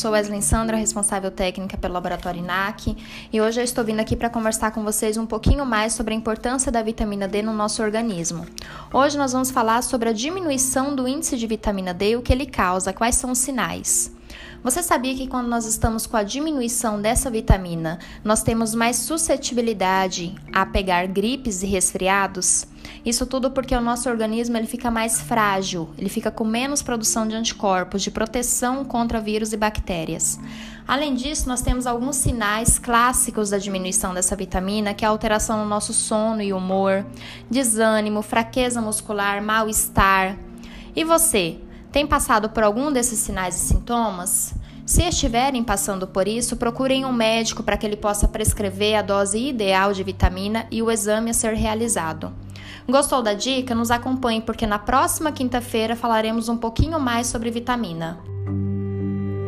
sou Wesley Sandra, responsável técnica pelo Laboratório INAC, e hoje eu estou vindo aqui para conversar com vocês um pouquinho mais sobre a importância da vitamina D no nosso organismo. Hoje nós vamos falar sobre a diminuição do índice de vitamina D o que ele causa, quais são os sinais. Você sabia que quando nós estamos com a diminuição dessa vitamina, nós temos mais suscetibilidade a pegar gripes e resfriados? Isso tudo porque o nosso organismo ele fica mais frágil, ele fica com menos produção de anticorpos, de proteção contra vírus e bactérias. Além disso, nós temos alguns sinais clássicos da diminuição dessa vitamina, que é a alteração no nosso sono e humor, desânimo, fraqueza muscular, mal-estar. E você, tem passado por algum desses sinais e sintomas? Se estiverem passando por isso, procurem um médico para que ele possa prescrever a dose ideal de vitamina e o exame a ser realizado. Gostou da dica? Nos acompanhe porque na próxima quinta-feira falaremos um pouquinho mais sobre vitamina.